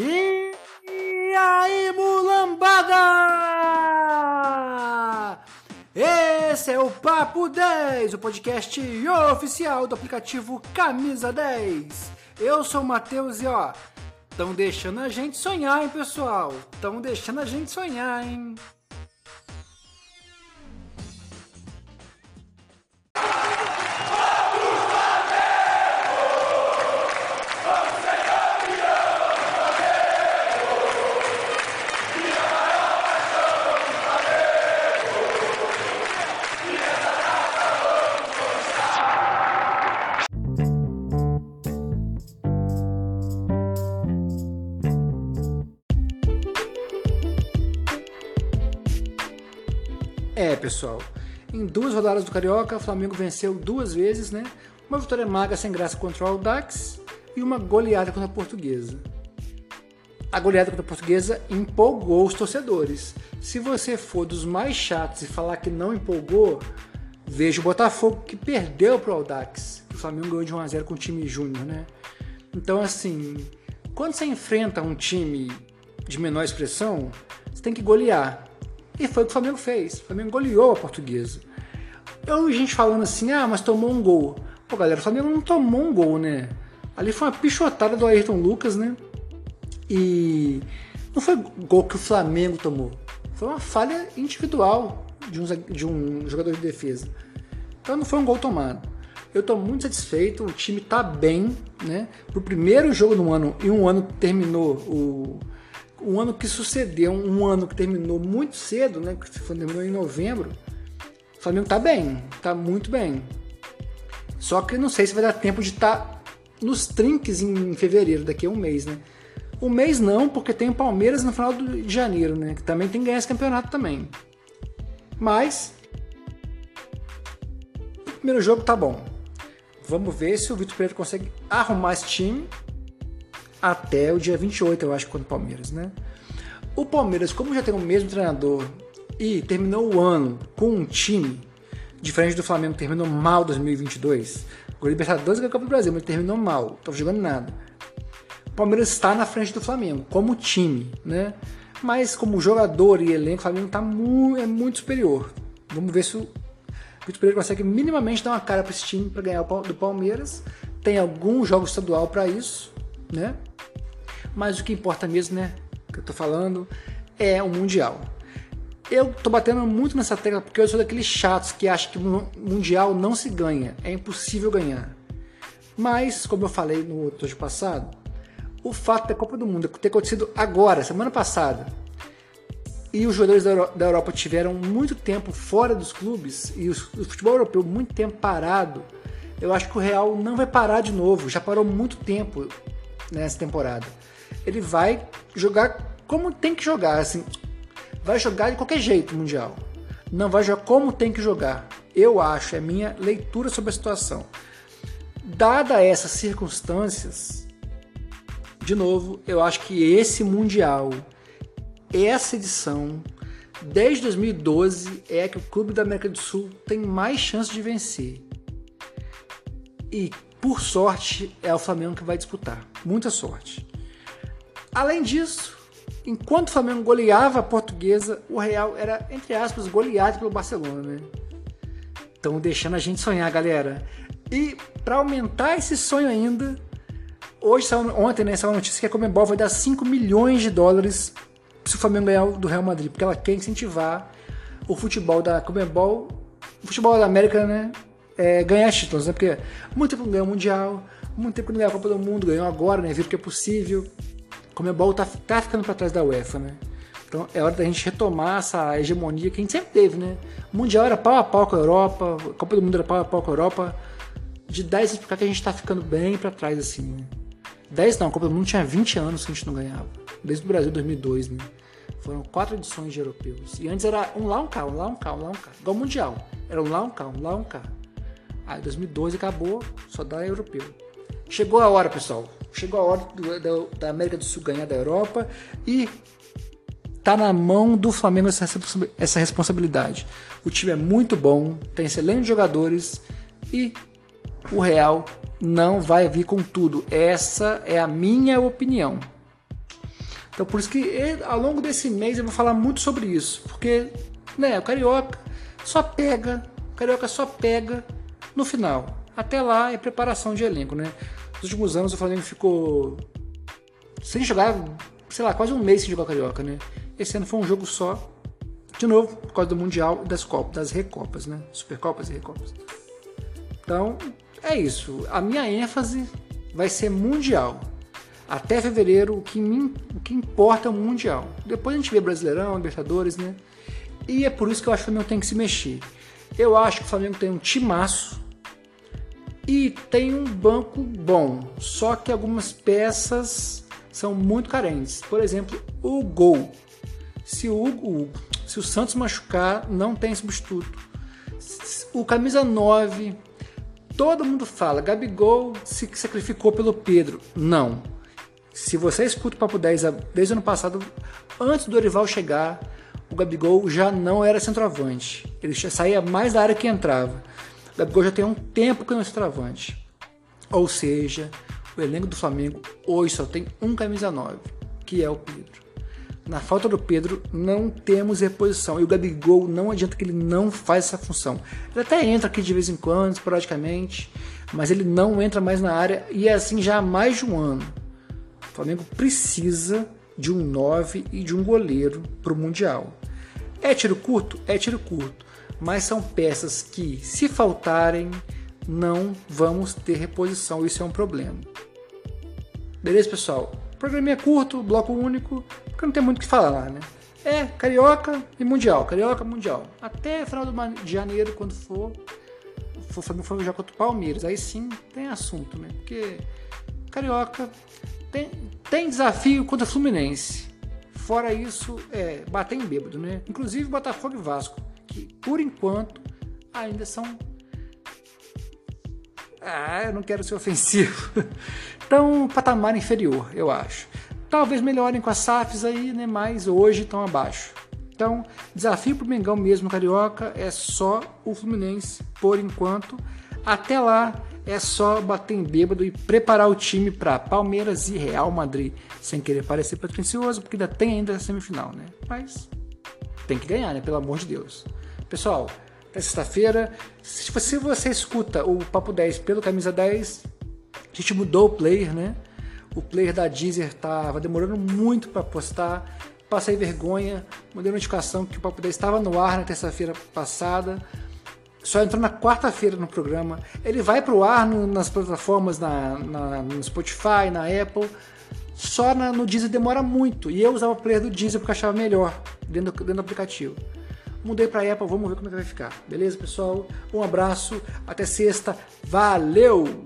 E aí, mulambada! Esse é o Papo 10, o podcast oficial do aplicativo Camisa 10. Eu sou o Matheus e ó, estão deixando a gente sonhar, hein, pessoal? Estão deixando a gente sonhar, hein? É, pessoal. Em duas rodadas do Carioca, o Flamengo venceu duas vezes, né? Uma vitória magra sem graça contra o Audax e uma goleada contra a Portuguesa. A goleada contra a Portuguesa empolgou os torcedores. Se você for dos mais chatos e falar que não empolgou, veja o Botafogo que perdeu para o Audax. O Flamengo ganhou de 1 a 0 com o time júnior, né? Então, assim, quando você enfrenta um time de menor expressão, você tem que golear. E foi o que o Flamengo fez. O Flamengo goleou a portuguesa. Eu gente falando assim, ah, mas tomou um gol. Pô, galera, o Flamengo não tomou um gol, né? Ali foi uma pichotada do Ayrton Lucas, né? E não foi gol que o Flamengo tomou. Foi uma falha individual de um, de um jogador de defesa. Então não foi um gol tomado. Eu estou muito satisfeito, o time está bem, né? Pro primeiro jogo do ano e um ano terminou o um ano que sucedeu, um ano que terminou muito cedo, né? Que terminou em novembro. O Flamengo tá bem, tá muito bem. Só que não sei se vai dar tempo de estar tá nos trinques em fevereiro, daqui a um mês, né? Um mês não, porque tem o Palmeiras no final de janeiro, né? Que também tem que ganhar esse campeonato também. Mas o primeiro jogo tá bom. Vamos ver se o Vitor Pereira consegue arrumar esse time até o dia 28, eu acho, contra o Palmeiras, né? O Palmeiras, como já tem o mesmo treinador e terminou o ano com um time diferente do Flamengo, terminou mal 2022. O Libertadores ganhou o Copa do Brasil, mas terminou mal, não tá jogando nada. O Palmeiras está na frente do Flamengo, como time, né? Mas como jogador e elenco, o Flamengo tá muito, é muito superior. Vamos ver se o Vitor Pereira consegue minimamente dar uma cara para esse time para ganhar do Palmeiras. Tem algum jogo estadual para isso, né? Mas o que importa mesmo, né? Que eu tô falando é o Mundial. Eu tô batendo muito nessa tecla porque eu sou daqueles chatos que acham que o Mundial não se ganha, é impossível ganhar. Mas, como eu falei no outro passado, o fato da Copa do Mundo ter acontecido agora, semana passada, e os jogadores da Europa tiveram muito tempo fora dos clubes e o futebol europeu muito tempo parado, eu acho que o Real não vai parar de novo. Já parou muito tempo nessa temporada ele vai jogar como tem que jogar, assim, vai jogar de qualquer jeito mundial. Não vai jogar como tem que jogar. Eu acho, é minha leitura sobre a situação. Dada essas circunstâncias, de novo, eu acho que esse mundial, essa edição, desde 2012 é que o clube da América do Sul tem mais chance de vencer. E por sorte é o Flamengo que vai disputar. Muita sorte. Além disso, enquanto o Flamengo goleava a portuguesa, o Real era, entre aspas, goleado pelo Barcelona, né? Estão deixando a gente sonhar, galera. E para aumentar esse sonho ainda, hoje, ontem, né, saiu a notícia que a Comembol vai dar 5 milhões de dólares se o Flamengo ganhar do Real Madrid, porque ela quer incentivar o futebol da Comembol, o futebol da América, né, é, ganhar títulos, né? Porque muito tempo não ganhou o Mundial, muito tempo não ganhou a Copa do Mundo, ganhou agora, né? Viram que é possível. Comebol tá, tá ficando para trás da UEFA, né? Então é hora da gente retomar essa hegemonia que a gente sempre teve, né? O Mundial era pau a pau com a Europa, a Copa do Mundo era pau a pau com a Europa. De 10 anos pra cá que a gente tá ficando bem para trás, assim, né? 10 não, a Copa do Mundo tinha 20 anos que a gente não ganhava. Desde o Brasil 2002, né? Foram quatro edições de europeus. E antes era um lá, um cá, um lá, um cá, um lá, um cá. Igual o Mundial. Era um lá, um cá, um lá, um cá. Aí 2012 acabou, só dá europeu. Chegou a hora, pessoal. Chegou a hora do, do, da América do Sul ganhar da Europa e tá na mão do Flamengo essa, essa responsabilidade. O time é muito bom, tem excelentes jogadores e o Real não vai vir com tudo. Essa é a minha opinião. Então por isso que ao longo desse mês eu vou falar muito sobre isso, porque né, o carioca só pega, o carioca só pega no final. Até lá é preparação de elenco, né? Nos últimos anos o Flamengo ficou sem jogar, sei lá, quase um mês sem jogar carioca, né? Esse ano foi um jogo só. De novo, por causa do Mundial e das Copas, das Recopas, né? Supercopas e Recopas. Então, é isso. A minha ênfase vai ser Mundial. Até fevereiro, o que, me, o que importa é o Mundial. Depois a gente vê Brasileirão, Libertadores, né? E é por isso que eu acho que o Flamengo tem que se mexer. Eu acho que o Flamengo tem um timaço e tem um banco bom. Só que algumas peças são muito carentes. Por exemplo, o gol. Se o, o, se o Santos machucar, não tem substituto. O camisa 9, todo mundo fala, Gabigol se sacrificou pelo Pedro. Não. Se você escuta o Papo 10 desde o ano passado, antes do Dorival chegar, o Gabigol já não era centroavante. Ele já saía mais da área que entrava. Gabigol já tem um tempo que não é centroavante. Ou seja, o elenco do Flamengo hoje só tem um camisa 9, que é o Pedro. Na falta do Pedro, não temos reposição. E o Gabigol, não adianta que ele não faz essa função. Ele até entra aqui de vez em quando, esporadicamente, mas ele não entra mais na área e é assim já há mais de um ano. O Flamengo precisa de um 9 e de um goleiro para o Mundial. É tiro curto? É tiro curto. Mas são peças que, se faltarem, não vamos ter reposição. Isso é um problema. Beleza, pessoal? O programa é curto, bloco único, porque não tem muito o que falar lá, né? É Carioca e Mundial, Carioca Mundial. Até final de janeiro, quando for, for, for jogar contra o Palmeiras. Aí sim tem assunto, né? Porque Carioca tem, tem desafio contra o Fluminense. Fora isso, é bater em bêbado, né? Inclusive Botafogo e Vasco, que por enquanto ainda são ah, eu não quero ser ofensivo. Então, patamar inferior, eu acho. Talvez melhorem com as SAFs aí, né? Mas hoje estão abaixo. Então, desafio para o Mengão mesmo, Carioca, é só o Fluminense, por enquanto. Até lá, é só bater em bêbado e preparar o time para Palmeiras e Real Madrid. Sem querer parecer pretencioso, porque ainda tem ainda a semifinal, né? Mas tem que ganhar, né? Pelo amor de Deus. Pessoal, até sexta-feira. Se você, se você escuta o Papo 10 pelo Camisa 10, a gente mudou o player, né? O player da Deezer tava demorando muito para postar. Passei vergonha, mandei notificação que o Papo 10 estava no ar na terça-feira passada. Só entrou na quarta-feira no programa. Ele vai para o ar no, nas plataformas, na, na, no Spotify, na Apple. Só na, no Deezer demora muito. E eu usava o player do Deezer porque achava melhor dentro dentro do aplicativo. Mudei para Apple, vamos ver como é que vai ficar. Beleza, pessoal? Um abraço, até sexta. Valeu!